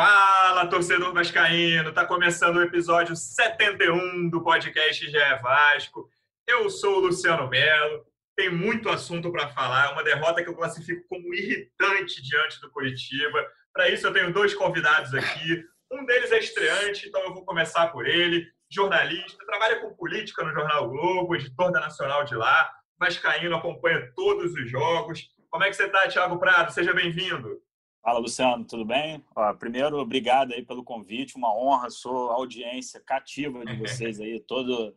Fala, torcedor vascaíno! Tá começando o episódio 71 do podcast GE Vasco. Eu sou o Luciano Melo. Tem muito assunto para falar. Uma derrota que eu classifico como irritante diante do Curitiba. Para isso, eu tenho dois convidados aqui. Um deles é estreante, então eu vou começar por ele. Jornalista, trabalha com política no Jornal Globo, editor da Nacional de lá. Vascaíno acompanha todos os jogos. Como é que você está, Thiago Prado? Seja bem-vindo. Fala, Luciano, tudo bem? Ó, primeiro, obrigado aí pelo convite, uma honra, sou audiência cativa de vocês aí, todo,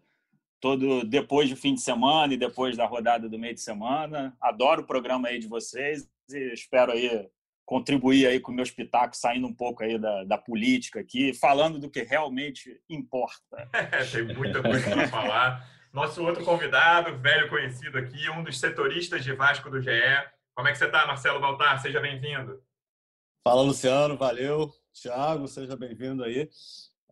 todo depois do fim de semana e depois da rodada do meio de semana. Adoro o programa aí de vocês e espero aí contribuir aí com meus pitacos, saindo um pouco aí da, da política aqui, falando do que realmente importa. Tem muita coisa para falar. Nosso outro convidado, velho conhecido aqui, um dos setoristas de Vasco do GE. Como é que você está, Marcelo Baltar? Seja bem-vindo. Fala, Luciano, valeu. Tiago, seja bem-vindo aí.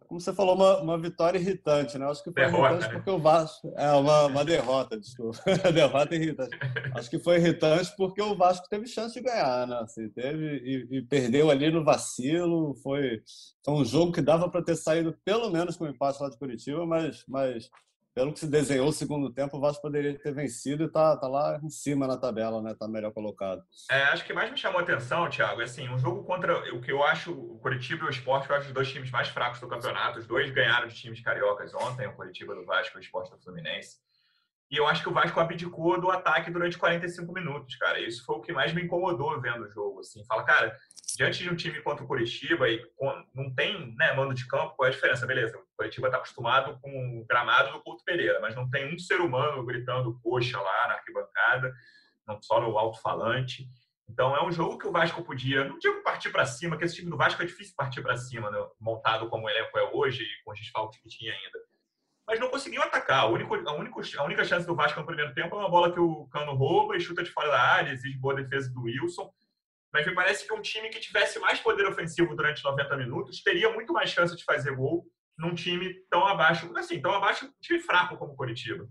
Como você falou, uma, uma vitória irritante, né? Acho que foi derrota, irritante né? porque o Vasco. É, uma, uma derrota, desculpa. derrota irritante. Acho que foi irritante porque o Vasco teve chance de ganhar, né? Assim, teve e, e perdeu ali no vacilo. Foi, foi um jogo que dava para ter saído pelo menos com um empate lá de Curitiba, mas, mas pelo que se desenhou o segundo tempo, o Vasco poderia ter vencido e está tá lá em cima na tabela, né? Tá melhor colocado. É, acho que mais me chamou a atenção, Thiago, é assim, um jogo contra o que eu acho o Curitiba e o Esporte, eu acho os dois times mais fracos do campeonato. Os dois ganharam de times cariocas ontem, o Curitiba do Vasco e o Esporte do Fluminense. E eu acho que o Vasco abdicou do ataque durante 45 minutos, cara. Isso foi o que mais me incomodou vendo o jogo, assim. Fala, cara, diante de um time contra o Curitiba e não tem né, mando de campo, qual é a diferença? Beleza, o Curitiba está acostumado com o gramado do Couto Pereira, mas não tem um ser humano gritando coxa lá na arquibancada, não só no alto-falante. Então é um jogo que o Vasco podia, não digo partir para cima, que esse time do Vasco é difícil partir para cima, né, montado como o elenco é hoje e com os desfalques que tinha ainda mas não conseguiu atacar. A única, a, única, a única chance do Vasco no primeiro tempo é uma bola que o Cano rouba e chuta de fora da área, exige boa defesa do Wilson. Mas me parece que um time que tivesse mais poder ofensivo durante 90 minutos teria muito mais chance de fazer gol num time tão abaixo, assim, tão abaixo, um time fraco como o Curitiba.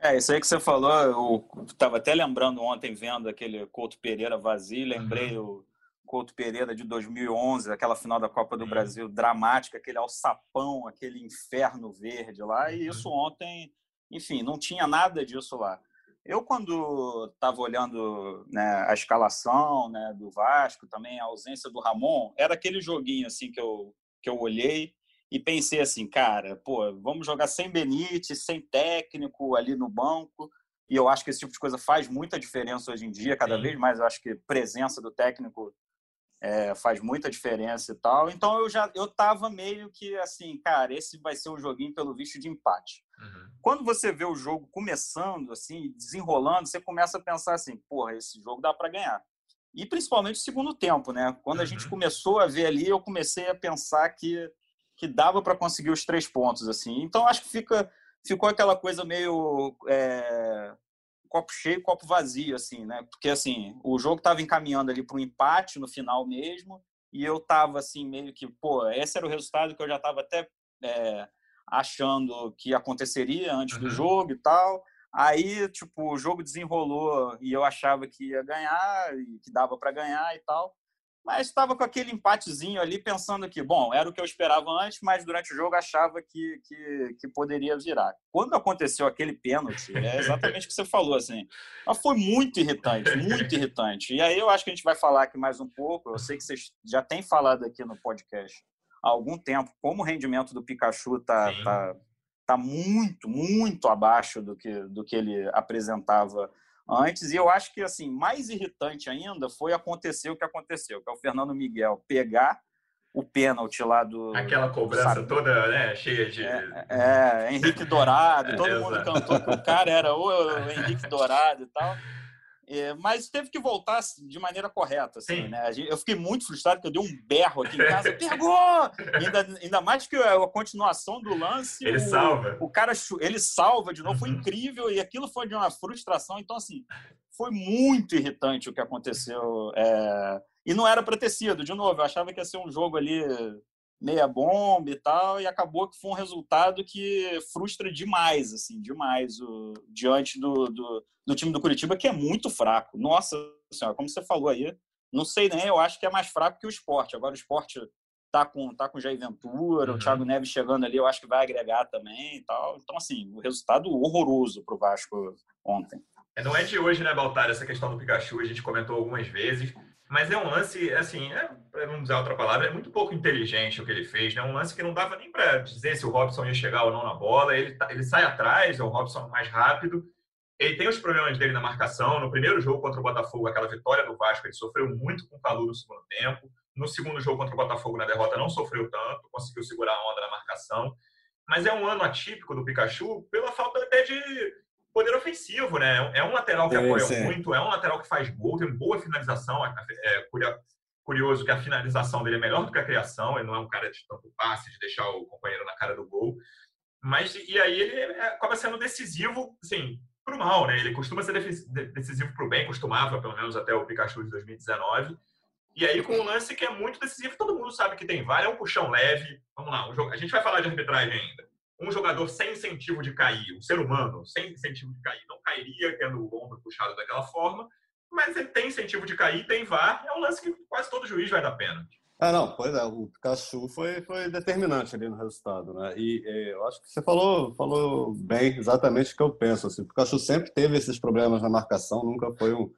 É, isso aí que você falou, eu estava até lembrando ontem, vendo aquele Couto Pereira vazio, lembrei uhum. o Couto Pereira de 2011, aquela final da Copa do uhum. Brasil dramática, aquele alçapão, aquele inferno verde lá, e isso uhum. ontem, enfim, não tinha nada disso lá. Eu, quando estava olhando né, a escalação né, do Vasco, também a ausência do Ramon, era aquele joguinho assim que eu, que eu olhei e pensei assim, cara, pô, vamos jogar sem Benítez, sem técnico ali no banco. E eu acho que esse tipo de coisa faz muita diferença hoje em dia, cada Sim. vez mais eu acho que presença do técnico é, faz muita diferença e tal. Então eu já eu tava meio que assim, cara, esse vai ser um joguinho pelo visto de empate. Uhum. Quando você vê o jogo começando, assim, desenrolando, você começa a pensar assim, porra, esse jogo dá para ganhar. E principalmente o segundo tempo, né? Quando uhum. a gente uhum. começou a ver ali, eu comecei a pensar que que dava para conseguir os três pontos, assim. Então acho que fica ficou aquela coisa meio é, copo cheio, copo vazio, assim, né? Porque, assim, o jogo estava encaminhando ali para um empate no final mesmo, e eu estava, assim, meio que, pô, esse era o resultado que eu já estava até é, achando que aconteceria antes uhum. do jogo e tal. Aí, tipo, o jogo desenrolou e eu achava que ia ganhar, e que dava para ganhar e tal mas estava com aquele empatezinho ali, pensando que, bom, era o que eu esperava antes, mas durante o jogo achava que, que, que poderia virar. Quando aconteceu aquele pênalti, é exatamente o que você falou, assim, foi muito irritante, muito irritante. E aí eu acho que a gente vai falar aqui mais um pouco, eu sei que vocês já têm falado aqui no podcast há algum tempo, como o rendimento do Pikachu está tá, tá muito, muito abaixo do que, do que ele apresentava antes. E eu acho que assim mais irritante ainda foi acontecer o que aconteceu, que é o Fernando Miguel pegar o pênalti lá do. Aquela cobrança sabe? toda né, cheia de. É, é Henrique Dourado, todo é, mundo cantou que o cara era o Henrique Dourado e tal. É, mas teve que voltar de maneira correta, assim, né? Eu fiquei muito frustrado porque eu dei um berro aqui em casa. Pegou! Ainda, ainda mais que a, continuação do lance. Ele o, salva. O cara, ele salva de novo. Uhum. Foi incrível e aquilo foi de uma frustração. Então, assim, foi muito irritante o que aconteceu. É... E não era para ter sido, de novo. Eu achava que ia ser um jogo ali meia bomba e tal, e acabou que foi um resultado que frustra demais, assim, demais, o, diante do, do, do, time do Curitiba, que é muito fraco. Nossa senhora, como você falou aí, não sei nem, eu acho que é mais fraco que o esporte. Agora o esporte tá com, tá com Jair Ventura, uhum. o Thiago Neves chegando ali, eu acho que vai agregar também e tal. Então, assim, o resultado horroroso para o Vasco ontem. É, não é de hoje, né, Baltar, essa questão do Pikachu, a gente comentou algumas vezes. Mas é um lance, assim, é, para não usar outra palavra, é muito pouco inteligente o que ele fez. Né? Um lance que não dava nem para dizer se o Robson ia chegar ou não na bola. Ele, tá, ele sai atrás, é o Robson mais rápido. Ele tem os problemas dele na marcação. No primeiro jogo contra o Botafogo, aquela vitória do Vasco, ele sofreu muito com o calor no segundo tempo. No segundo jogo contra o Botafogo, na derrota, não sofreu tanto, conseguiu segurar a onda na marcação. Mas é um ano atípico do Pikachu pela falta até de poder ofensivo, né? É um lateral que apoia sim. muito, é um lateral que faz gol, tem boa finalização. É curioso que a finalização dele é melhor do que a criação, ele não é um cara de tanto passe, de deixar o companheiro na cara do gol. Mas, e aí ele é, acaba sendo decisivo, assim, pro mal, né? Ele costuma ser decisivo pro bem, costumava, pelo menos até o Pikachu de 2019. E aí, com um lance que é muito decisivo, todo mundo sabe que tem VAR, é um puxão leve. Vamos lá, um jogo... a gente vai falar de arbitragem ainda um jogador sem incentivo de cair, um ser humano sem incentivo de cair, não cairia tendo o ombro puxado daquela forma, mas ele tem incentivo de cair, tem VAR, é um lance que quase todo juiz vai dar pênalti. Ah, não, pois é, o Pikachu foi, foi determinante ali no resultado, né? E, e eu acho que você falou, falou bem exatamente o que eu penso. Assim, o Pikachu sempre teve esses problemas na marcação, nunca foi um,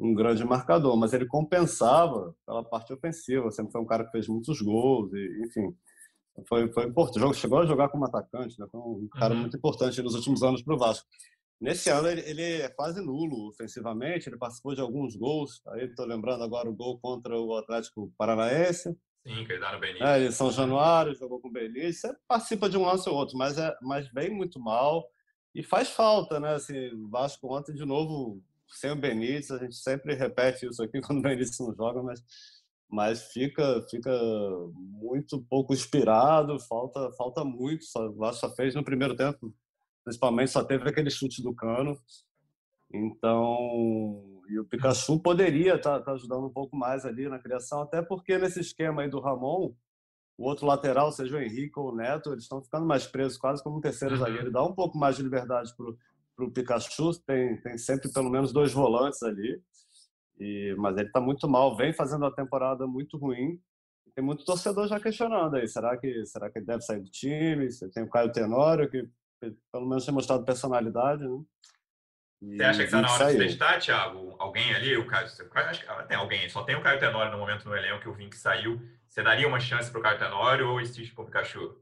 um grande marcador, mas ele compensava pela parte ofensiva, sempre foi um cara que fez muitos gols, e, enfim foi, foi importante. Chegou a jogar como atacante, né? Foi um cara uhum. muito importante nos últimos anos para o Vasco. Nesse ano ele, ele, é quase nulo ofensivamente, ele participou de alguns gols. Aí estou lembrando agora o gol contra o Atlético Paranaense. Sim, que ele dá no Benítez. É, em São Januário, jogou com o Benítez. Você participa de um lance ou outro, mas, é, mas vem muito mal. E faz falta, né? Assim, o Vasco ontem, de novo, sem o Benítez, a gente sempre repete isso aqui quando o Benítez não joga, mas mas fica fica muito pouco inspirado, falta falta muito, só, só fez no primeiro tempo, principalmente só teve aquele chute do Cano. Então, e o Pikachu poderia estar tá, tá ajudando um pouco mais ali na criação, até porque nesse esquema aí do Ramon, o outro lateral, seja o Henrique ou o Neto, eles estão ficando mais presos, quase como um terceiro uhum. zagueiro. Dá um pouco mais de liberdade para o Pikachu, tem, tem sempre pelo menos dois volantes ali. E, mas ele está muito mal, vem fazendo uma temporada muito ruim. Tem muito torcedor já questionando aí. Será que, será que ele deve sair do time? Você tem o Caio Tenório, que pelo menos tem mostrado personalidade, né? E você acha que está na hora de testar, Thiago? Alguém ali? O Caio, acho que tem alguém, só tem o Caio Tenório no momento no elenco que o Vink saiu. Você daria uma chance para o Caio Tenório ou insiste com o Pikachu?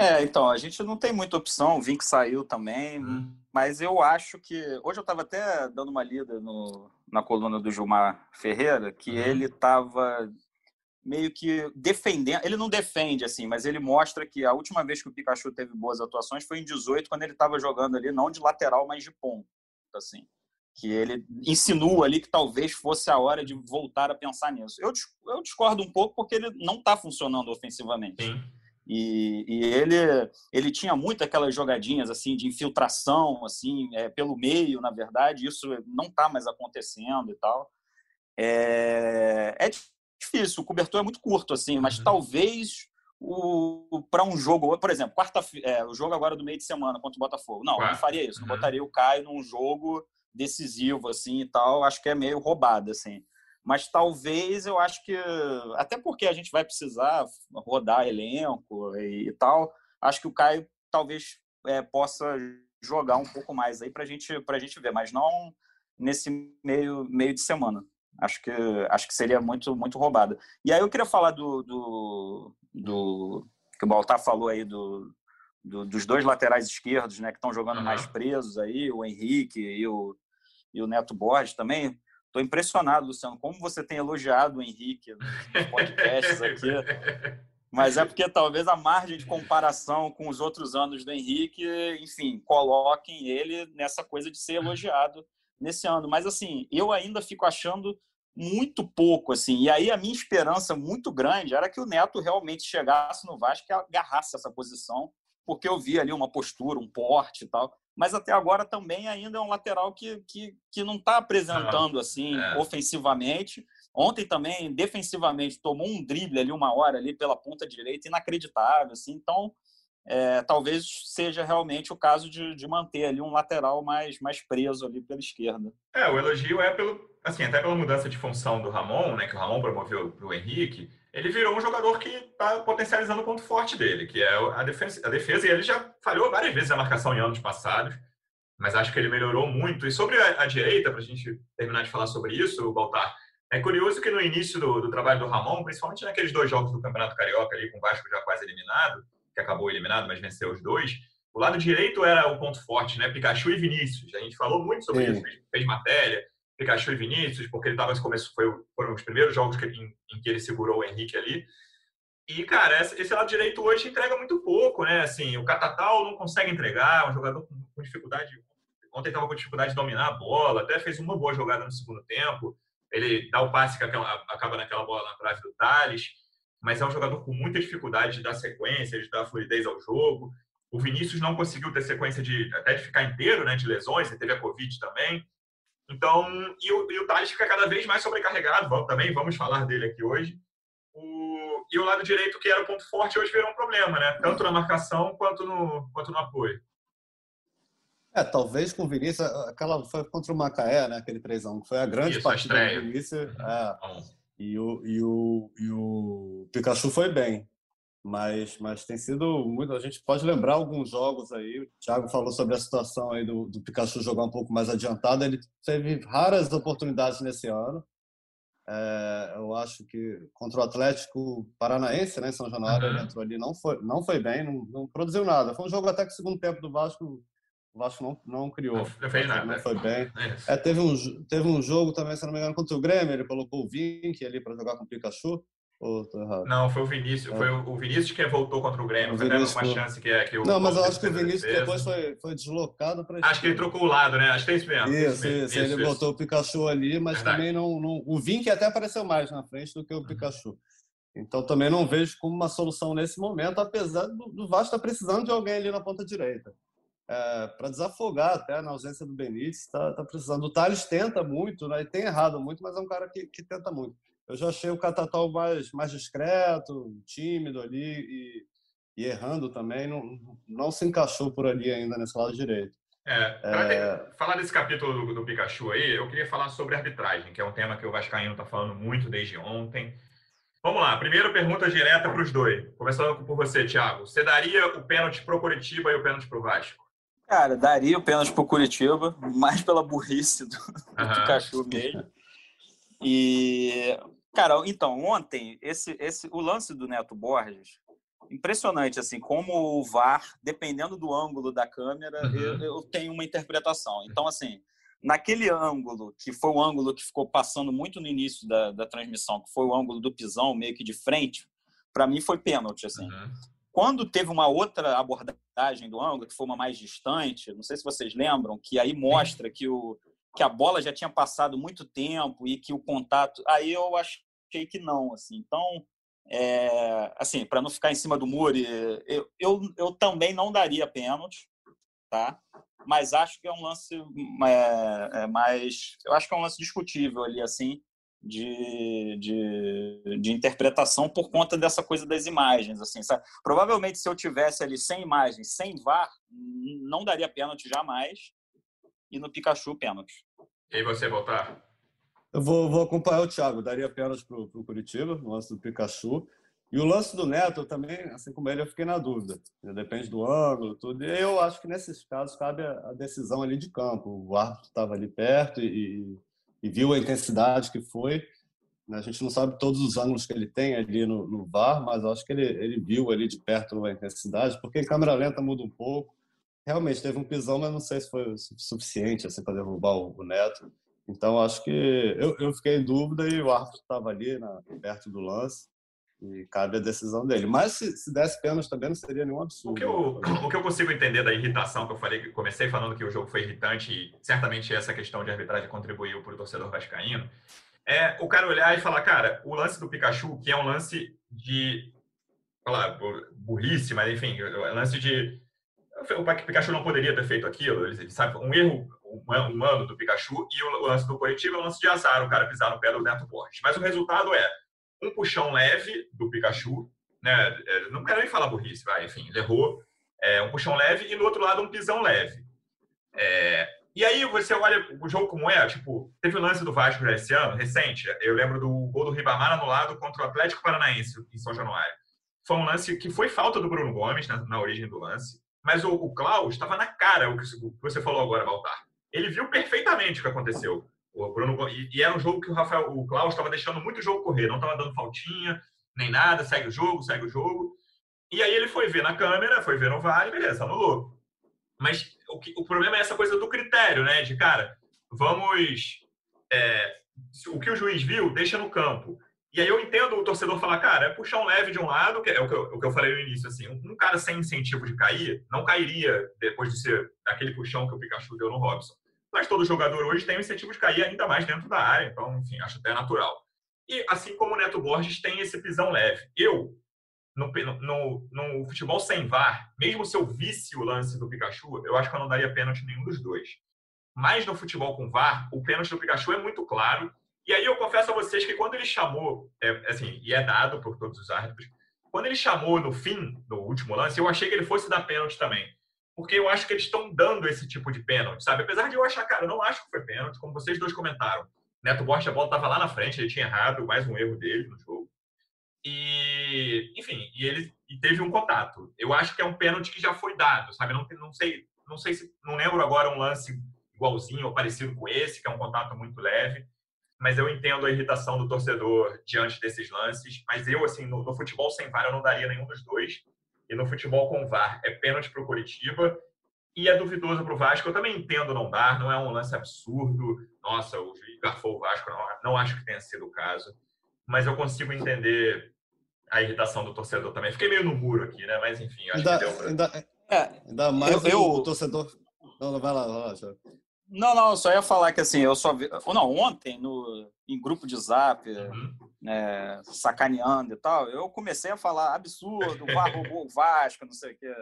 É, então, a gente não tem muita opção, o Vink saiu também, hum. mas eu acho que. Hoje eu estava até dando uma lida no, na coluna do Gilmar Ferreira, que uhum. ele estava meio que defendendo. Ele não defende, assim, mas ele mostra que a última vez que o Pikachu teve boas atuações foi em 18, quando ele estava jogando ali, não de lateral, mas de ponto, assim. Que ele insinua ali que talvez fosse a hora de voltar a pensar nisso. Eu, eu discordo um pouco porque ele não está funcionando ofensivamente. Sim. E, e, ele ele tinha muito aquelas jogadinhas assim de infiltração assim é, pelo meio na verdade isso não está mais acontecendo e tal é, é difícil o cobertor é muito curto assim mas uhum. talvez o para um jogo por exemplo quarta é, o jogo agora do meio de semana contra o Botafogo não não faria isso não uhum. botaria o Caio num jogo decisivo assim e tal acho que é meio roubado assim mas talvez eu acho que, até porque a gente vai precisar rodar elenco e, e tal, acho que o Caio talvez é, possa jogar um pouco mais aí para gente, a gente ver, mas não nesse meio, meio de semana. Acho que, acho que seria muito, muito roubada. E aí eu queria falar do, do, do que o Baltar falou aí do, do, dos dois laterais esquerdos, né, que estão jogando uhum. mais presos aí, o Henrique e o, e o Neto Borges também. Estou impressionado, Luciano, como você tem elogiado o Henrique nos podcasts aqui. Mas é porque talvez a margem de comparação com os outros anos do Henrique, enfim, coloquem ele nessa coisa de ser elogiado nesse ano. Mas, assim, eu ainda fico achando muito pouco, assim. E aí a minha esperança muito grande era que o Neto realmente chegasse no Vasco e agarrasse essa posição, porque eu vi ali uma postura, um porte e tal. Mas até agora também ainda é um lateral que, que, que não está apresentando assim é. ofensivamente. Ontem também, defensivamente, tomou um drible ali uma hora ali pela ponta direita, inacreditável. Assim. Então, é, talvez seja realmente o caso de, de, manter ali um lateral mais, mais preso ali pela esquerda. É, o elogio é pelo, assim, até pela mudança de função do Ramon, né, que o Ramon promoveu para o Henrique, ele virou um jogador que está potencializando o ponto forte dele, que é a defesa, a defesa, e ele já falhou várias vezes a marcação em anos passados, mas acho que ele melhorou muito. E sobre a, a direita, para a gente terminar de falar sobre isso, Baltar, é curioso que no início do, do, trabalho do Ramon, principalmente naqueles dois jogos do Campeonato Carioca ali, com o Vasco já quase eliminado, que acabou eliminado, mas venceu os dois, o lado direito era o ponto forte, né? Pikachu e Vinícius. A gente falou muito sobre Sim. isso, fez matéria, Pikachu e Vinícius, porque ele estava começo foi, foram os primeiros jogos que, em, em, que ele segurou o Henrique ali. E, cara, esse lado direito hoje entrega muito pouco, né? Assim, o Catatal não consegue entregar, um jogador com, com dificuldade. Ontem estava com dificuldade de dominar a bola, até fez uma boa jogada no segundo tempo. Ele dá o passe que acaba naquela bola na trave do Thales mas é um jogador com muita dificuldade de dar sequência, de dar fluidez ao jogo. O Vinícius não conseguiu ter sequência de até de ficar inteiro, né, de lesões, ele teve a Covid também. Então, e o, e o Thales fica cada vez mais sobrecarregado, vamos, também vamos falar dele aqui hoje. O, e o lado direito, que era o ponto forte, hoje virou um problema, né? Tanto na marcação quanto no, quanto no apoio. É, talvez com o Vinícius, aquela foi contra o Macaé, né? Aquele 3x1, foi a grande Isso, partida a do Vinícius. É, e o, e o, e o Pikachu foi bem. Mas, mas tem sido muito. A gente pode lembrar alguns jogos aí. O Thiago falou sobre a situação aí do, do Pikachu jogar um pouco mais adiantado. Ele teve raras oportunidades nesse ano. É, eu acho que contra o Atlético Paranaense, né, em São Januário, uhum. ele entrou ali, não foi, não foi bem, não, não produziu nada. Foi um jogo até que o segundo tempo do Vasco o Vasco não, não criou. Não fez nada. Não foi bem. É, teve, um, teve um jogo também, se não me engano, contra o Grêmio. Ele colocou o Vink ali para jogar com o Pikachu. Ou tô errado? Não, foi o Vinícius. É. Foi o Vinícius que voltou contra o Grêmio. O foi uma chance que, é, que o. Não, mas eu acho que o Vinícius depois foi, foi deslocado para. Acho que ele trocou o lado, né? Acho que é isso mesmo. Isso, isso. isso, ele isso. botou o Pikachu ali, mas Verdade. também não, não. O Vink até apareceu mais na frente do que o uhum. Pikachu. Então também não vejo como uma solução nesse momento, apesar do, do Vasco estar tá precisando de alguém ali na ponta direita é, para desafogar até na ausência do Benítez, está tá precisando. O Thales tenta muito, né? tem errado muito, mas é um cara que, que tenta muito. Eu já achei o Catatal mais, mais discreto, tímido ali e, e, errando também, não, não se encaixou por ali ainda nesse lado direito. É, é... falar desse capítulo do, do, Pikachu aí, eu queria falar sobre arbitragem, que é um tema que o Vascaíno está falando muito desde ontem. Vamos lá, primeira pergunta direta para os dois. Começando por você, Thiago. Você daria o pênalti para o Curitiba e o pênalti para o Vasco? Cara, daria o pênalti pro Curitiba, mais pela burrice do, do Pikachu mesmo. E, cara, então, ontem, esse, esse, o lance do Neto Borges, impressionante, assim, como o VAR, dependendo do ângulo da câmera, uhum. eu, eu tenho uma interpretação. Então, assim, naquele ângulo, que foi o ângulo que ficou passando muito no início da, da transmissão, que foi o ângulo do pisão, meio que de frente, para mim foi pênalti, assim. Uhum. Quando teve uma outra abordagem do ângulo, que foi uma mais distante, não sei se vocês lembram, que aí mostra que, o, que a bola já tinha passado muito tempo e que o contato. Aí eu achei que não. Assim. Então, é, assim, para não ficar em cima do muro, eu, eu, eu também não daria pênalti, tá? mas acho que é um lance é, é mais. Eu acho que é um lance discutível ali, assim de, de, de, interpretação por conta dessa coisa das imagens. Assim, sabe? Provavelmente, se eu tivesse ali sem imagens, sem VAR, não daria pênalti jamais. E no Pikachu, pênalti. E você, voltar? Eu vou, vou acompanhar o Thiago. Daria pênalti para o Curitiba, no lance do Pikachu. E o lance do Neto também, assim como ele, eu fiquei na dúvida. Depende do ângulo, tudo. E eu acho que nesses casos cabe a decisão ali de campo. O árbitro estava ali perto e, e viu a intensidade que foi. A gente não sabe todos os ângulos que ele tem ali no, no VAR, mas acho que ele, ele viu ali de perto a intensidade, porque em câmera lenta muda um pouco. Realmente teve um pisão, mas não sei se foi suficiente assim, para derrubar o, o, Neto. Então acho que eu, eu fiquei em dúvida e o árbitro estava ali na, perto do lance. e cabe a decisão dele. Mas se, se desse pênalti também não seria nenhum absurdo. O que, eu, o que eu consigo entender da irritação que eu falei, que comecei falando que o jogo foi irritante e certamente essa questão de arbitragem contribuiu para o torcedor vascaíno, é o cara olhar e falar, cara, o lance do Pikachu, que é um lance de, falar, burrice, mas enfim, é um lance de o Pikachu não poderia ter feito aquilo, ele sabe, um erro humano do Pikachu e o lance do coletivo é um lance de azar, o cara pisar no pé do Neto Borges. Mas o resultado é um puxão leve do Pikachu, né? É, não quero nem falar burrice, vai, enfim, ele errou. É, um puxão leve e do outro lado um pisão leve. É, e aí você olha o jogo como é, tipo, teve o lance do Vasco já esse ano, recente, eu lembro do gol do Ribamar anulado contra o Atlético Paranaense em São Januário. Foi um lance que foi falta do Bruno Gomes na, na origem do lance, mas o, o Klaus estava na cara, o que você falou agora, Baltar. Ele viu perfeitamente o que aconteceu. O Bruno, e, e, era um jogo que o Rafael, o Klaus estava deixando muito o jogo correr, não estava dando faltinha, nem nada, segue o jogo, segue o jogo. E aí ele foi ver na câmera, foi ver no VAR beleza, anulou. Mas o, que, o problema é essa coisa do critério, né? De, cara, vamos... É, o que o juiz viu, deixa no campo. E aí eu entendo o torcedor falar, cara, é puxar um leve de um lado, que é o que eu, o que eu falei no início, assim, um, cara sem incentivo de cair, não cairia depois de ser aquele puxão que o Pikachu deu no Robson. Mas todo jogador hoje tem o incentivo de cair ainda mais dentro da área, então, enfim, acho até natural. E assim como o Neto Borges tem esse pisão leve. Eu, no, no, no futebol sem VAR, mesmo se eu visse o lance do Pikachu, eu acho que eu não daria pênalti nenhum dos dois. Mas no futebol com VAR, o pênalti do Pikachu é muito claro. E aí eu confesso a vocês que quando ele chamou, é, assim, e é dado por todos os árbitros, quando ele chamou no fim, no último lance, eu achei que ele fosse dar pênalti também porque eu acho que eles estão dando esse tipo de pênalti, sabe? Apesar de eu achar, cara, eu não acho que foi pênalti, como vocês dois comentaram. Neto Borges, a bola estava lá na frente, ele tinha errado, mais um erro dele no jogo. E, enfim, e ele e teve um contato. Eu acho que é um pênalti que já foi dado, sabe? Não, não sei, não sei se não lembro agora um lance igualzinho ou parecido com esse, que é um contato muito leve, mas eu entendo a irritação do torcedor diante desses lances. Mas eu, assim, no, no futebol sem VAR, eu não daria nenhum dos dois. E no futebol com VAR é pênalti para o Curitiba e é duvidoso para o Vasco. Eu também entendo não dar, não é um lance absurdo. Nossa, o juiz garfou o Vasco, não, não acho que tenha sido o caso. Mas eu consigo entender a irritação do torcedor também. Fiquei meio no muro aqui, né? Mas enfim, acho ainda, que deu pra... ainda, é, ainda mais eu, o, torcedor. Não, não, vai lá, vai lá, Não, não, só ia falar que assim, eu só vi. Não, ontem, no, em grupo de zap, uhum é, sacaneando e tal, eu comecei a falar absurdo, VAR roubou o Vasco, não sei o quê.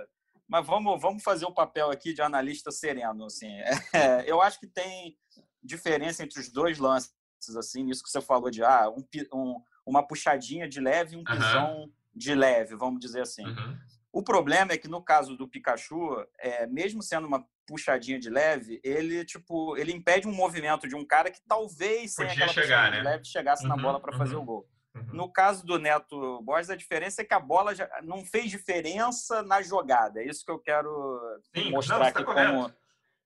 Mas vamos, vamos fazer o papel aqui de analista sereno. Assim. É, eu acho que tem diferença entre os dois lances, assim, nisso que você falou de ah, um, um, uma puxadinha de leve e um pisão uhum. de leve, vamos dizer assim. Uhum. O problema é que no caso do Pikachu, é, mesmo sendo uma puxadinha de leve, ele tipo, ele impede um movimento de um cara que talvez sem aquela chegar, né? de leve chegasse uhum, na bola para uhum. fazer o gol. Uhum. No caso do Neto Borges, a diferença é que a bola já não fez diferença na jogada. É isso que eu quero Sim, mostrar não, tá aqui tá como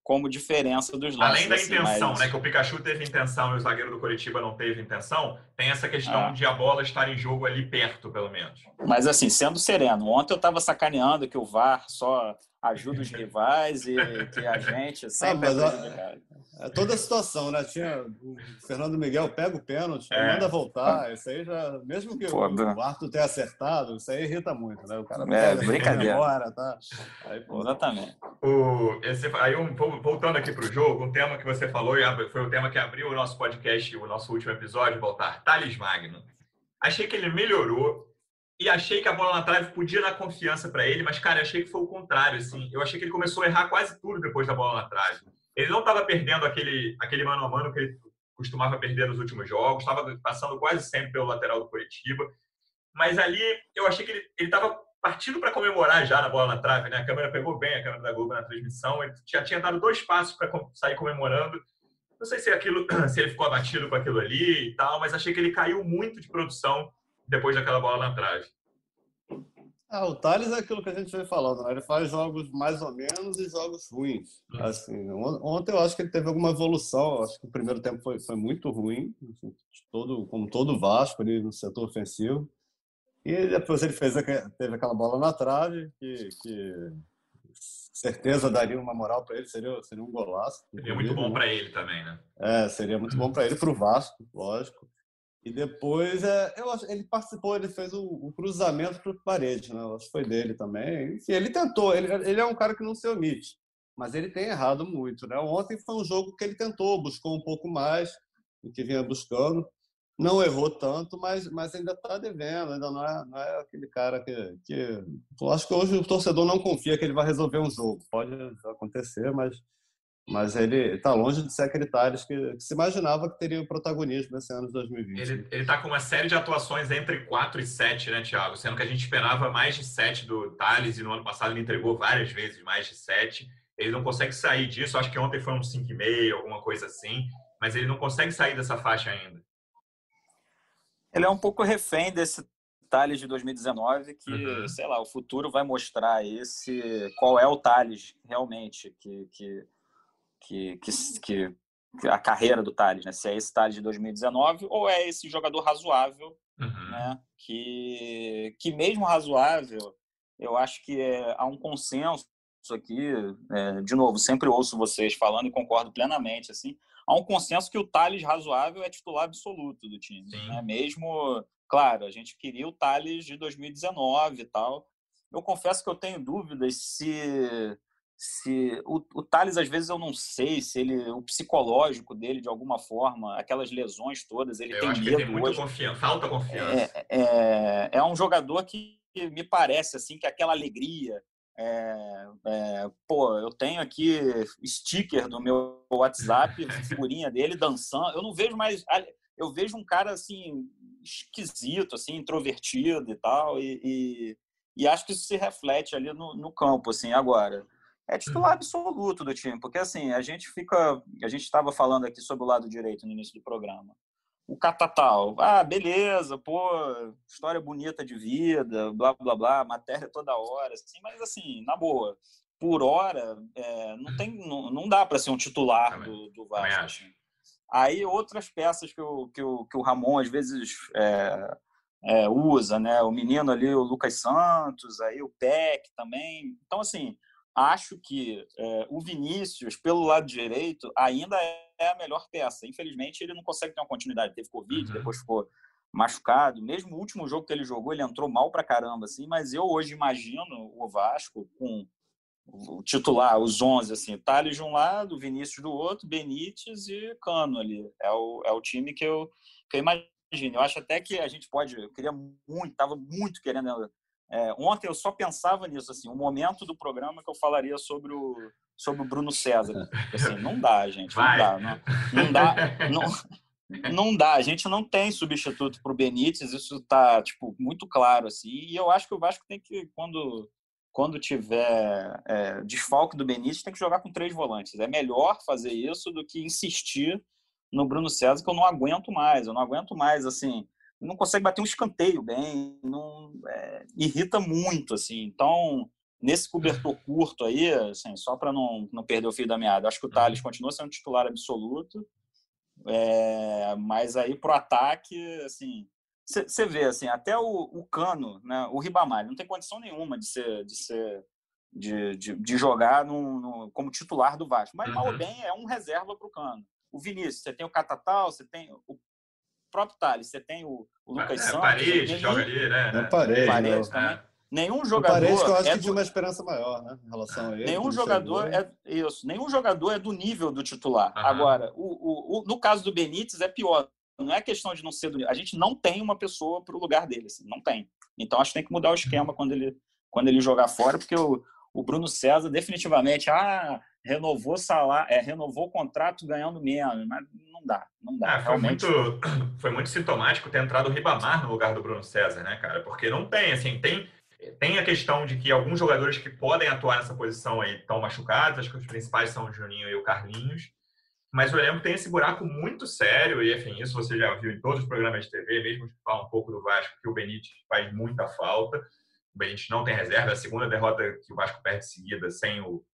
como diferença dos lances. Além da assim, intenção, mas... né? Que o Pikachu teve intenção e o zagueiro do Coritiba não teve intenção, tem essa questão ah. de a bola estar em jogo ali perto, pelo menos. Mas assim, sendo sereno, ontem eu estava sacaneando que o VAR só ajuda os rivais e que a gente sempre ah, é, é toda a situação, né? Tinha o Fernando Miguel pega o pênalti, é. manda voltar. Isso aí já, mesmo que pô, o Arthur tenha acertado, isso aí irrita muito, né? O cara é, brincadeira. Agora, tá? Aí, pô, Exatamente. O, esse, aí, um, voltando aqui para o jogo, um tema que você falou e foi o tema que abriu o nosso podcast, o nosso último episódio, voltar. Thales Magno. Achei que ele melhorou e achei que a bola na trave podia dar confiança para ele, mas, cara, achei que foi o contrário, assim. Eu achei que ele começou a errar quase tudo depois da bola na trave. Ele não estava perdendo aquele, aquele mano a mano que ele costumava perder nos últimos jogos, estava passando quase sempre pelo lateral do Curitiba. Mas ali eu achei que ele estava partindo para comemorar já na bola na trave, né? A câmera pegou bem a câmera da Globo na transmissão, ele já tinha dado dois passos para sair comemorando. Não sei se aquilo, se ele ficou abatido com aquilo ali e tal, mas achei que ele caiu muito de produção depois daquela bola na trave. Ah, o Thales é aquilo que a gente vem falando, né? Ele faz jogos mais ou menos e jogos ruins. Uhum. Assim, ontem eu acho que ele teve alguma evolução. Acho que o primeiro tempo foi, foi muito ruim, assim, todo, como todo o Vasco ali no setor ofensivo. E depois ele fez, teve aquela bola na trave que, que certeza daria uma moral para ele, seria, seria um golaço. Seria muito bom para ele também, né? É, seria muito bom para ele, para o Vasco, lógico. E depois, é, eu acho, ele participou, ele fez o, o cruzamento para parede, né? Eu acho que foi dele também. Enfim, ele tentou, ele, ele é um cara que não se omite, mas ele tem errado muito, né? Ontem foi um jogo que ele tentou, buscou um pouco mais do que vinha buscando. Não errou tanto, mas, mas ainda está devendo, ainda não é, não é aquele cara que, que. Eu acho que hoje o torcedor não confia que ele vai resolver um jogo. Pode acontecer, mas mas ele está longe de ser aquele Thales que, que, se imaginava que teria o protagonismo nesse ano de 2020. Ele está com uma série de atuações entre 4 e 7, né, Thiago? Sendo que a gente esperava mais de 7 do Thales e no ano passado ele entregou várias vezes mais de 7. Ele não consegue sair disso. Acho que ontem foi um 5,5, alguma coisa assim. Mas ele não consegue sair dessa faixa ainda. Ele é um pouco refém desse Thales de 2019 que, uhum. sei lá, o futuro vai mostrar esse qual é o Thales realmente que, que que, que, que a carreira do Thales, né? Se é esse Thales de 2019 ou é esse jogador razoável, uhum. né? Que, que mesmo razoável, eu acho que é, há um consenso aqui, é, de novo, sempre ouço vocês falando e concordo plenamente, assim, há um consenso que o Thales razoável é titular absoluto do time, né? Mesmo, claro, a gente queria o Thales de 2019 e tal. Eu confesso que eu tenho dúvidas se se o, o Thales, às vezes, eu não sei se ele, o psicológico dele, de alguma forma, aquelas lesões todas, ele eu tem acho medo. Que ele tem muita confiança, falta confiança. É, é, é, um jogador que me parece assim que aquela alegria. É, é, pô, eu tenho aqui sticker do meu WhatsApp, figurinha dele dançando. Eu não vejo mais. Eu vejo um cara assim esquisito, assim introvertido e tal, e, e, e acho que isso se reflete ali no, no campo, assim. Agora, é titular absoluto do time, porque assim, a gente fica, a gente estava falando aqui sobre o lado direito no início do programa. O Catatal, ah, beleza, pô, história bonita de vida, blá blá blá, matéria toda hora, assim, mas assim, na boa, por hora, é, não tem, não, não dá para ser um titular do, do Vasco. Assim. Aí outras peças que o, que o, que o Ramon às vezes é, é, usa, né? O menino ali, o Lucas Santos, aí o Peck também. Então, assim, acho que é, o Vinícius, pelo lado direito, ainda é a melhor peça. Infelizmente, ele não consegue ter uma continuidade. Teve Covid, uhum. depois ficou machucado. Mesmo o último jogo que ele jogou, ele entrou mal pra caramba, assim. Mas eu hoje imagino o Vasco com o titular, os 11, assim. Thales de um lado, Vinícius do outro, Benítez e Cano ali. É o, é o time que eu, que eu imagino. Eu acho até que a gente pode... Eu queria muito, estava muito querendo é, ontem eu só pensava nisso, assim, o um momento do programa que eu falaria sobre o, sobre o Bruno César. Assim, não dá, gente, não Vai. dá. Não, não dá. Não, não dá, a gente não tem substituto para o Benítez, isso está tipo, muito claro. Assim, e eu acho que o Vasco tem que, quando, quando tiver é, desfalque do Benítez, tem que jogar com três volantes. É melhor fazer isso do que insistir no Bruno César, que eu não aguento mais. Eu não aguento mais, assim, não consegue bater um escanteio bem, não é, irrita muito, assim. Então, nesse cobertor curto aí, assim, só para não, não perder o fio da meada, acho que o uhum. Thales continua sendo titular absoluto, é, mas aí pro ataque, assim, você vê, assim, até o, o Cano, né, o Ribamar, não tem condição nenhuma de ser, de ser de, de, de jogar no, no, como titular do Vasco, mas uhum. mal ou bem é um reserva para o Cano. O Vinícius, você tem o Catatal, você tem o próprio Thales. Você tem o, o Lucas é, Santos. Parede, joga ali, né? É parede. parede também. É. Nenhum jogador. Parece que eu acho é que tinha uma esperança maior, né? Em relação a ele. Nenhum jogador é isso. Nenhum jogador é do nível do titular. Uhum. Agora, o, o, o, no caso do Benítez é pior. Não é questão de não ser do nível. A gente não tem uma pessoa para o lugar dele. Assim, não tem. Então acho que tem que mudar o esquema quando ele, quando ele jogar fora, porque o, o Bruno César definitivamente. Ah, renovou salário, é, renovou o contrato ganhando menos, mas não dá, não dá. Ah, foi, muito, foi muito sintomático ter entrado o Ribamar no lugar do Bruno César, né, cara? Porque não tem, assim, tem, tem a questão de que alguns jogadores que podem atuar nessa posição aí estão machucados, acho que os principais são o Juninho e o Carlinhos, mas o elenco tem esse buraco muito sério, e enfim, isso você já viu em todos os programas de TV, mesmo que falam um pouco do Vasco, que o Benítez faz muita falta. O Benítez não tem reserva, é a segunda derrota que o Vasco perde seguida sem o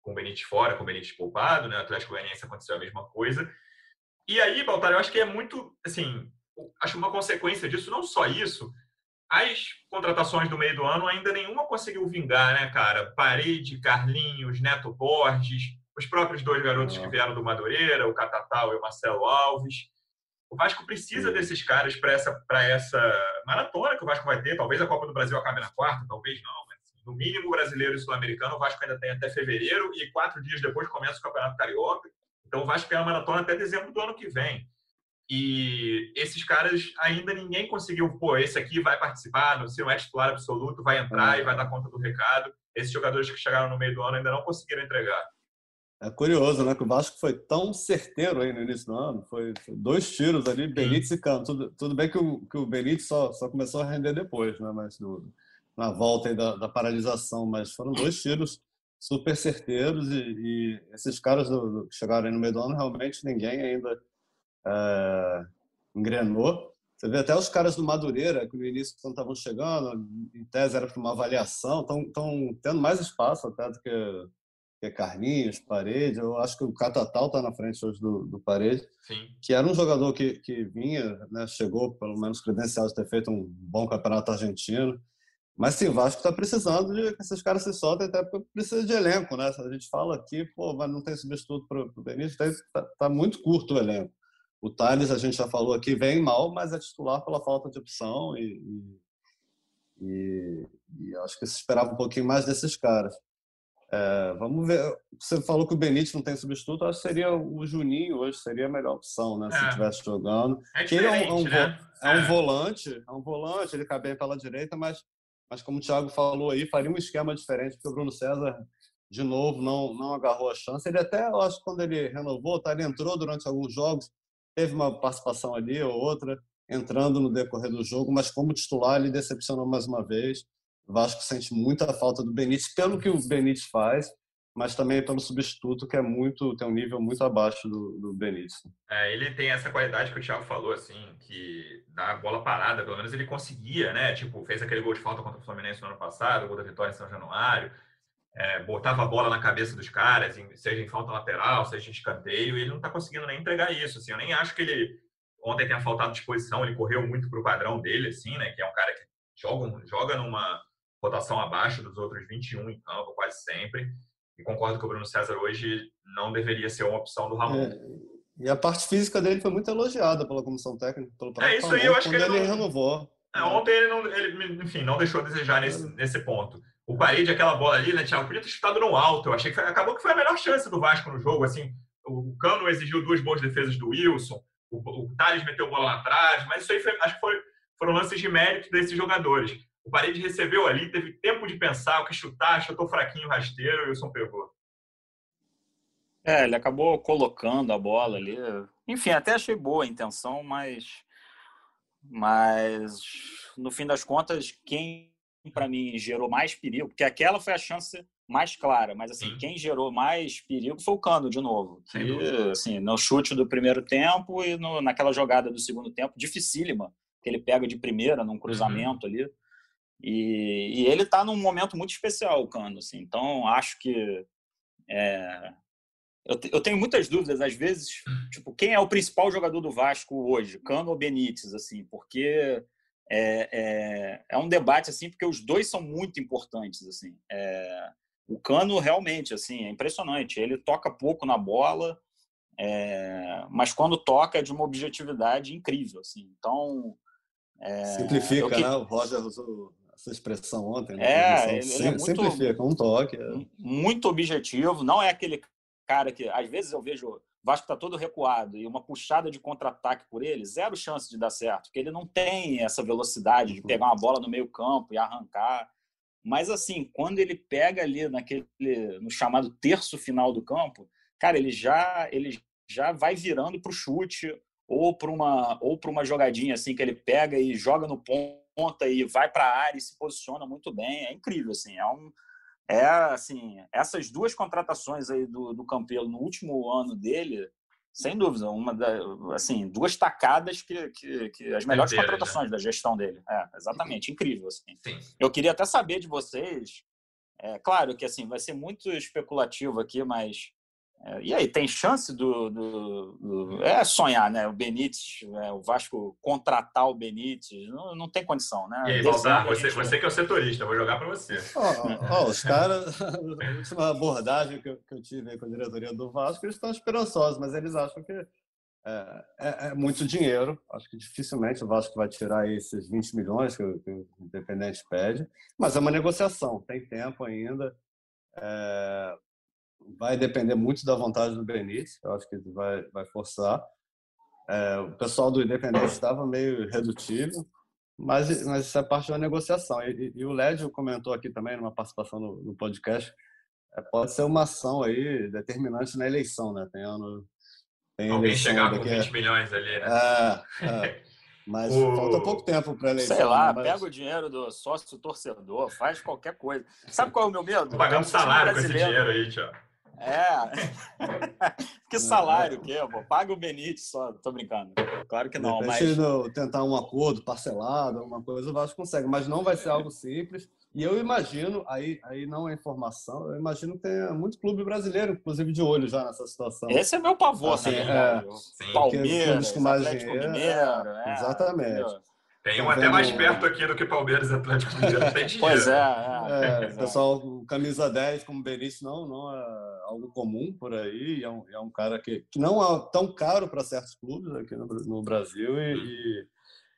com o Benítez fora, com o Benítez poupado, né? O Atlético Goianiense aconteceu a mesma coisa. E aí, Baltar, eu acho que é muito, assim, acho uma consequência disso, não só isso, as contratações do meio do ano ainda nenhuma conseguiu vingar, né, cara? Parede, Carlinhos, Neto Borges, os próprios dois garotos que vieram do Madureira, o Catatal e o Marcelo Alves. O Vasco precisa desses caras para essa, essa maratona que o Vasco vai ter. Talvez a Copa do Brasil acabe na quarta, talvez não. Mas no mínimo brasileiro e sul-americano, o Vasco ainda tem até fevereiro e quatro dias depois começa o Campeonato Carioca. Então o Vasco tem a maratona até dezembro do ano que vem. E esses caras ainda ninguém conseguiu, pô, esse aqui vai participar, se não é titular absoluto, vai entrar e vai dar conta do recado. Esses jogadores que chegaram no meio do ano ainda não conseguiram entregar. É curioso, né? Que o Vasco foi tão certeiro aí no início do ano. Foi, foi dois tiros ali, Benítez e Cano. Tudo, tudo bem que o, que o Benítez só, só começou a render depois, né? Mas do, na volta aí da, da paralisação. Mas foram dois tiros super certeiros e, e esses caras do, do, que chegaram aí no meio do ano, realmente ninguém ainda é, engrenou. Você vê até os caras do Madureira, que no início, quando estavam chegando, em tese era para uma avaliação, estão tendo mais espaço até do que, que Carlinhos, Parede. Eu acho que o Catatal está na frente hoje do, do Parede, Sim. que era um jogador que, que vinha, né, chegou pelo menos credencial de ter feito um bom campeonato argentino. Mas sim, o Vasco está precisando de que esses caras se soltem, até porque precisa de elenco, né? A gente fala aqui, pô, mas não tem substituto para o Benítez, está tá muito curto o elenco. O Thales, a gente já falou aqui, vem mal, mas é titular pela falta de opção e, e, e, e acho que se esperava um pouquinho mais desses caras. É, vamos ver. Você falou que o Benítez não tem substituto, acho que seria o Juninho hoje, seria a melhor opção, né? Se É. estivesse jogando. É Que ele é um, é um né? é um É. volante, é um volante, ele cai bem pela direita, mas, mas como o Thiago falou aí, faria um esquema diferente, porque o Bruno César, de novo, não, não agarrou a chance. Ele até, eu acho que quando ele renovou, tá, ele entrou durante alguns jogos, teve uma participação ali ou outra, entrando no decorrer do jogo, mas como titular ele decepcionou mais uma vez. O Vasco sente muita falta do Benítez, pelo que o Benítez faz, mas também pelo substituto, que é muito tem um nível muito abaixo do, do Benítez. É, ele tem essa qualidade que o Thiago falou, assim, que da bola parada, pelo menos ele conseguia, né? Tipo, fez aquele gol de falta contra o Fluminense no ano passado, o gol da vitória em São Januário, é, botava a bola na cabeça dos caras, seja em falta lateral, seja em escanteio, e ele não tá conseguindo nem entregar isso, assim. Eu nem acho que ele ontem tenha faltado disposição, ele correu muito pro padrão dele, assim, né? Que é um cara que joga, joga numa rotação abaixo dos outros 21 em campo, quase sempre. E concordo que o Bruno César hoje não deveria ser uma opção do Ramon. É, e a parte física dele foi muito elogiada pela comissão técnica, pelo próprio É, isso aí Ramon, eu acho que ele ele não- renovou. É, ontem ele, não, ele, enfim, não deixou a desejar nesse, nesse ponto. O parede, aquela bola ali, né, Thiago? Podia ter chutado no alto. Eu achei que foi- acabou que foi a melhor chance do Vasco no jogo. Assim, o Cano exigiu duas boas defesas do Wilson, o, o Thales meteu bola lá atrás, mas isso aí foi- acho que foi- foram lances de mérito desses jogadores. O Parede recebeu ali, teve tempo de pensar o que chutar, chutou fraquinho, rasteiro, e o Wilson pegou. É, ele acabou colocando a bola ali. Enfim, até achei boa a intenção, mas, mas no fim das contas, quem para mim gerou mais perigo, porque aquela foi a chance mais clara, mas assim, Sim. quem gerou mais perigo foi o Cano de novo. Sem Que, dúvida. assim, no chute do primeiro tempo e no, naquela jogada do segundo tempo, dificílima, que ele pega de primeira num cruzamento ali. E, e ele está num momento muito especial, o Cano. Assim, então, acho que é, eu, eu tenho muitas dúvidas, às vezes, tipo, quem é o principal jogador do Vasco hoje, Cano ou Benítez, assim, porque é, é, é um debate, assim, porque os dois são muito importantes, assim. É, o Cano, realmente, assim, é impressionante. Ele toca pouco na bola, é, mas quando toca é de uma objetividade incrível, assim. Então, é, Simplifica, que- né? O Roger usou essa expressão ontem. na É, ele- ele Sim- é muito- Simplifica, um toque. é. muito objetivo, não é aquele cara que às vezes eu vejo o Vasco tá todo recuado e uma puxada de contra-ataque por ele, zero chance de dar certo, porque ele não tem essa velocidade de pegar uma bola no meio-campo e arrancar. Mas assim, quando ele pega ali naquele no chamado terço final do campo, cara, ele já ele já vai virando para o chute ou para uma ou para uma jogadinha assim que ele pega e joga no ponta e vai para a área e se posiciona muito bem. É incrível assim, é um é assim, essas duas contratações aí do, do Campelo no último ano dele, sem dúvida, uma da, assim, duas tacadas que, que, que as melhores Certeiras, contratações da gestão dele. É, exatamente, incrível assim. Sim. Eu queria até saber de vocês, é claro que assim vai ser muito especulativo aqui, mas e aí tem chance do, do, do- é sonhar, né? O Benítez, é, o Vasco contratar o Benítez, não, não tem condição, né? E aí, a você, você que é o setorista, eu vou jogar para você. Ó, ó, os caras, a última abordagem que eu, que eu tive com a diretoria do Vasco, eles estão esperançosos, mas eles acham que é, é, é, muito dinheiro. Acho que dificilmente o Vasco vai tirar esses 20 milhões que, que o Independente pede, mas é uma negociação, tem tempo ainda. É, vai depender muito da vontade do Benítez, eu acho que ele vai, vai forçar. É, o pessoal do Independente estava meio redutivo, mas, mas isso é parte da negociação. E, e, e o Lédio comentou aqui também, numa participação no, no podcast, é, pode ser uma ação aí determinante na eleição, né? Tem ano. Tem Alguém chegar com 20 milhões ali, né? É, é. Mas o... falta pouco tempo para eleição. Sei lá, mas... pega o dinheiro do sócio torcedor, faz qualquer coisa. Sabe qual é o meu medo? Pagando salário com esse dinheiro aí, tio. É. que salário que é, pô? Paga o Benítez só. Tô brincando. Claro que não, mas... tentar um acordo parcelado, alguma coisa, o Vasco consegue. Mas não vai ser algo simples. E eu imagino, aí, aí não é informação, eu imagino que tem muito clube brasileiro, inclusive, de olho já nessa situação. Esse é meu pavor, assim, né? É, Palmeiras, com mais Atlético dinheiro, Mineiro. É, exatamente. Entendeu? Tem um até mais perto aqui do que Palmeiras e Atlético Mineiro. pois é. é, é. pessoal, camisa 10 como Benício não, não é algo comum por aí. É um, é um cara que, que não é tão caro para certos clubes aqui no, no Brasil. E, e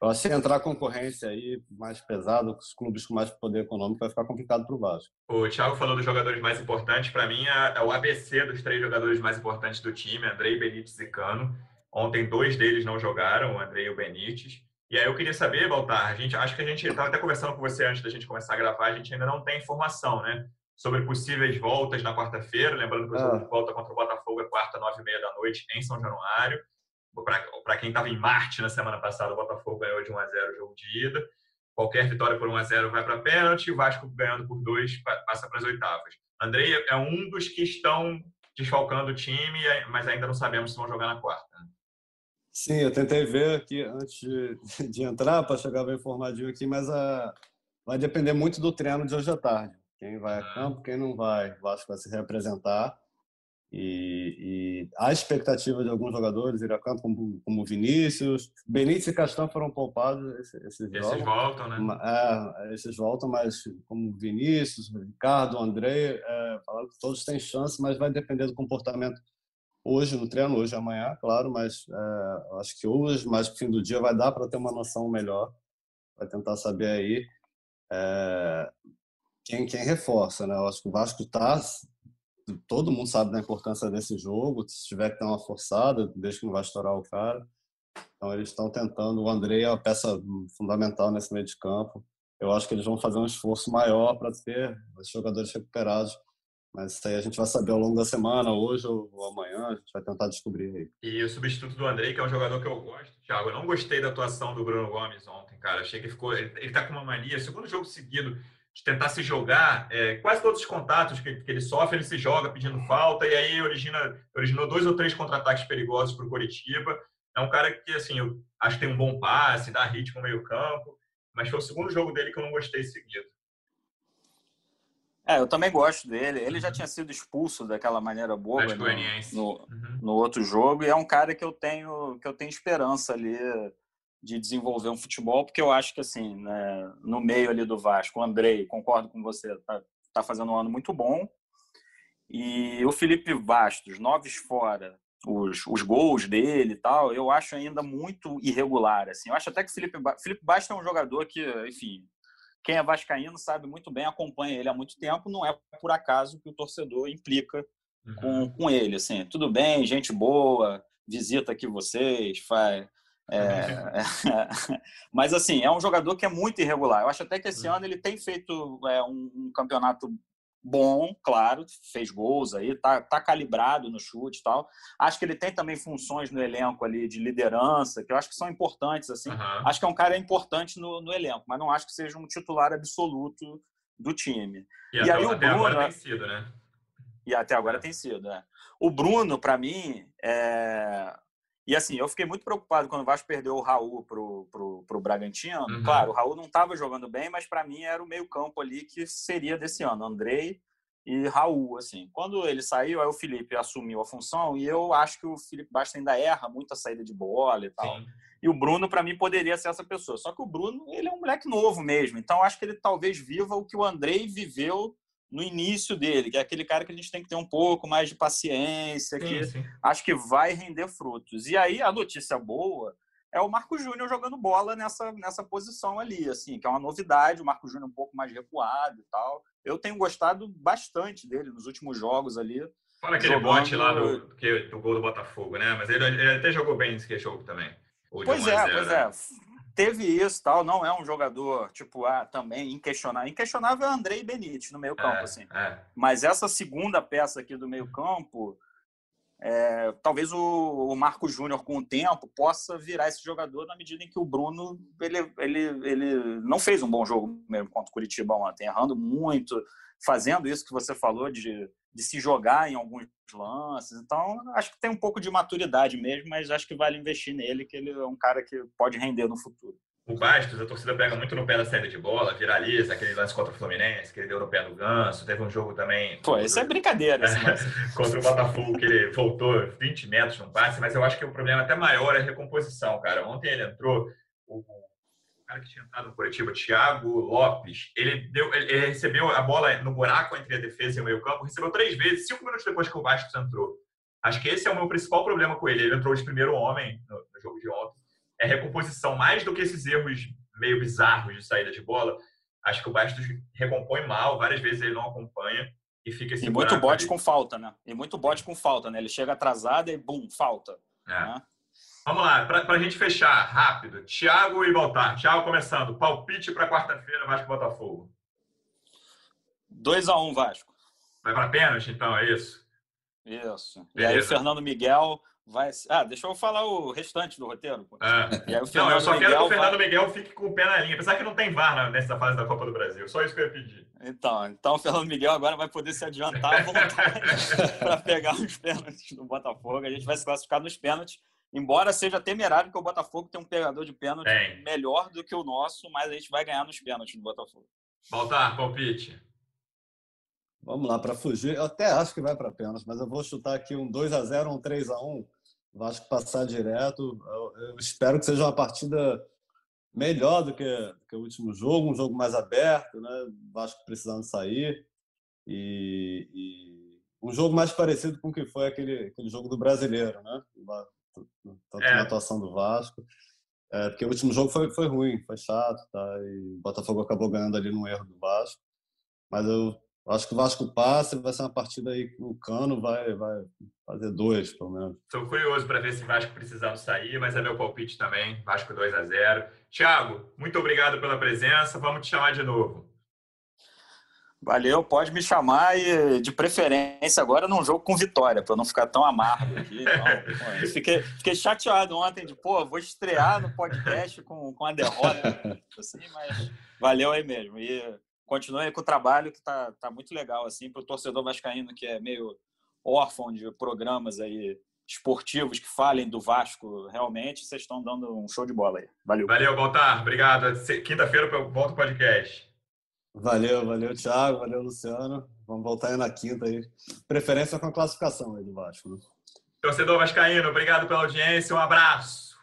eu acho que entrar concorrência aí mais pesado, os clubes com mais poder econômico, vai ficar complicado para o Vasco. O Thiago falou dos jogadores mais importantes. Para mim, é, é o ABC dos três jogadores mais importantes do time: Andrei, Benítez e Cano. Ontem, dois deles não jogaram, o Andrei e o Benítez. E aí eu queria saber, Baltar, a gente, acho que a gente estava até conversando com você antes da gente começar a gravar, a gente ainda não tem informação, né? Sobre possíveis voltas na quarta-feira, lembrando que o jogo ah. de volta contra o Botafogo é quarta, nove e meia da noite, em São Januário. Para quem estava em Marte na semana passada, o Botafogo ganhou de 1 a 0 o jogo de ida. Qualquer vitória por 1 a 0 vai para pênalti, o Vasco ganhando por dois passa para as oitavas. Andrei é um dos que estão desfalcando o time, mas ainda não sabemos se vão jogar na quarta. Né? Sim, eu tentei ver aqui antes de, de entrar para chegar bem informadinho aqui, mas a, ah, vai depender muito do treino de hoje à tarde. Quem vai a campo, quem não vai, o Vasco vai se representar. E, e há expectativa de alguns jogadores ir a campo, como, como Vinícius. Benítez e Castan foram poupados esses, esses, esses voltam, né? É, esses voltam, mas como Vinícius, Ricardo, André, é, falaram que todos têm chance, mas vai depender do comportamento hoje no treino, hoje amanhã, claro, mas é, acho que hoje, mais pro fim do dia, vai dar para ter uma noção melhor, vai tentar saber aí é, quem, quem reforça, né? Eu acho que o Vasco está, todo mundo sabe da importância desse jogo, se tiver que ter uma forçada, desde que não vai estourar o cara. Então eles estão tentando, o André é uma peça fundamental nesse meio de campo. Eu acho que eles vão fazer um esforço maior para ter os jogadores recuperados mas isso aí a gente vai saber ao longo da semana, hoje ou amanhã, a gente vai tentar descobrir aí. E o substituto do Andrei, que é um jogador que eu gosto, Thiago, eu não gostei da atuação do Bruno Gomes ontem, cara. Achei que ele ficou. Ele, ele tá com uma mania, segundo jogo seguido, de tentar se jogar. É, quase todos os contatos que, que, ele sofre, ele se joga pedindo falta, e aí origina, originou dois ou três contra-ataques perigosos para o Coritiba. É um cara que, assim, eu acho que tem um bom passe, dá ritmo no meio-campo, mas foi o segundo jogo dele que eu não gostei seguido. É, eu também gosto dele. Ele já uhum. tinha sido expulso daquela maneira boa no, no, uhum. no, outro jogo e é um cara que eu tenho que eu tenho esperança ali de desenvolver um futebol, porque eu acho que assim, né, no meio ali do Vasco, o Andrei, concordo com você, tá, tá fazendo um ano muito bom. E o Felipe Bastos, noves fora, os, os gols dele e tal, eu acho ainda muito irregular. Assim. Eu acho até que o Felipe, Felipe Bastos é um jogador que, enfim, quem é vascaíno sabe muito bem, acompanha ele há muito tempo, não é por acaso que o torcedor implica uhum. com, com ele. Assim, tudo bem, gente boa, visita aqui vocês, faz. É, mas assim, é um jogador que é muito irregular. Eu acho até que esse uhum. ano ele tem feito é, um, um, campeonato bom, claro, fez gols aí, tá, tá calibrado no chute e tal. Acho que ele tem também funções no elenco ali de liderança, que eu acho que são importantes, assim. Uhum. Acho que é um cara importante no, no, elenco, mas não acho que seja um titular absoluto do time. E, e até, aí o até Bruno, agora tem sido, né? E até agora é. tem sido, é. O Bruno, para mim, é... E assim, eu fiquei muito preocupado quando o Vasco perdeu o Raul pro, pro, pro Bragantino. Uhum. Claro, o Raul não estava jogando bem, mas para mim era o meio-campo ali que seria desse ano, Andrei e Raul, assim. Quando ele saiu, aí o Felipe assumiu a função e eu acho que o Felipe Bastos ainda erra muito a saída de bola e tal. Sim. E o Bruno, para mim, poderia ser essa pessoa. Só que o Bruno, ele é um moleque novo mesmo. Então, acho que ele talvez viva o que o Andrei viveu no início dele, que é aquele cara que a gente tem que ter um pouco mais de paciência, que sim, sim. acho que vai render frutos. E aí a notícia boa é o Marco Júnior jogando bola nessa, nessa posição ali, assim, que é uma novidade, o Marco Júnior um pouco mais recuado e tal. Eu tenho gostado bastante dele nos últimos jogos ali. Fala aquele jogando... bote lá do, do gol do Botafogo, né? Mas ele, ele até jogou bem nesse jogo também. Pois é, pois é teve isso tal, não é um jogador, tipo, ah, também inquestionável. Inquestionável é Andrei Benite no meio campo, é, assim. É. Mas essa segunda peça aqui do meio campo, é, talvez o, o Marco Júnior, com o tempo, possa virar esse jogador na medida em que o Bruno, ele, ele, ele não fez um bom jogo mesmo contra o Curitiba ontem, errando muito, fazendo isso que você falou de, de se jogar em alguns lances. Então, acho que tem um pouco de maturidade mesmo, mas acho que vale investir nele, que ele é um cara que pode render no futuro. O Bastos, a torcida pega muito no pé da saída de bola, viraliza aquele lance contra o Fluminense, que ele deu no pé do Ganso. Teve um jogo também. Pô, isso é brincadeira. contra o Botafogo, que ele voltou 20 metros no passe, mas eu acho que o problema até maior é a recomposição, cara. Ontem ele entrou, o cara que tinha entrado no Curitiba, Thiago Lopes, ele, deu, ele recebeu a bola no buraco entre a defesa e o meio-campo, recebeu três vezes, cinco minutos depois que o Vasco entrou. Acho que esse é o meu principal problema com ele. Ele entrou de primeiro homem no, no jogo de ontem. É recomposição, mais do que esses erros meio bizarros de saída de bola. Acho que o Bastos recompõe mal, várias vezes ele não acompanha e fica esse E muito bote ali. com falta, né? E muito bote com falta, né? Ele chega atrasado e bum, falta. É. Né? Vamos lá, para a gente fechar rápido. Thiago e Baltar. Thiago começando. Palpite para quarta-feira, Vasco Botafogo. 2x1 um, Vasco. Vai para pênalti, então, é isso? Isso. Beleza. E aí o Fernando Miguel vai. Ah, deixa eu falar o restante do roteiro. É. não, eu só Miguel quero que o Fernando vai... Miguel fique com o pé na linha. Apesar que não tem VAR nessa fase da Copa do Brasil. Só isso que eu ia pedir. Então, então o Fernando Miguel agora vai poder se adiantar para pegar os pênaltis do Botafogo. A gente vai se classificar nos pênaltis. Embora seja temerário que o Botafogo tem um pegador de pênalti Bem. melhor do que o nosso, mas a gente vai ganhar nos pênaltis do Botafogo. Baltar, palpite. Vamos lá, para fugir. Eu até acho que vai para pênalti, mas eu vou chutar aqui um 2 a 0 um 3 a 1 Vasco passar direto. Eu, eu, espero que seja uma partida melhor do que, que, o último jogo, um jogo mais aberto, né? Vasco precisando sair. E, e, um jogo mais parecido com o que foi aquele, aquele jogo do brasileiro, né? É. na atuação do Vasco. É, porque o último jogo foi, foi ruim, foi chato, tá? E o Botafogo acabou ganhando ali no erro do Vasco. Mas eu acho que o Vasco passa e vai ser uma partida aí que o Cano vai, vai fazer dois, pelo menos. Estou curioso para ver se o Vasco precisando sair, mas é meu palpite também. Vasco 2 a 0 Thiago, muito obrigado pela presença. Vamos te chamar de novo. Valeu, pode me chamar e de preferência agora num jogo com vitória, para não ficar tão amargo aqui. Então, fiquei, fiquei, chateado ontem de, pô, vou estrear no podcast com, com a derrota, assim, mas valeu aí mesmo. E continue com o trabalho que tá, tá muito legal, assim, para o torcedor vascaíno que é meio órfão de programas aí esportivos que falem do Vasco realmente, vocês estão dando um show de bola aí. Valeu. Valeu, Baltar. Obrigado. Quinta-feira eu volto o podcast. Valeu, valeu, Thiago, valeu, Luciano. Vamos voltar aí na quinta aí. Preferência com a classificação aí do Vasco. Né? Torcedor Vascaíno, obrigado pela audiência, um abraço.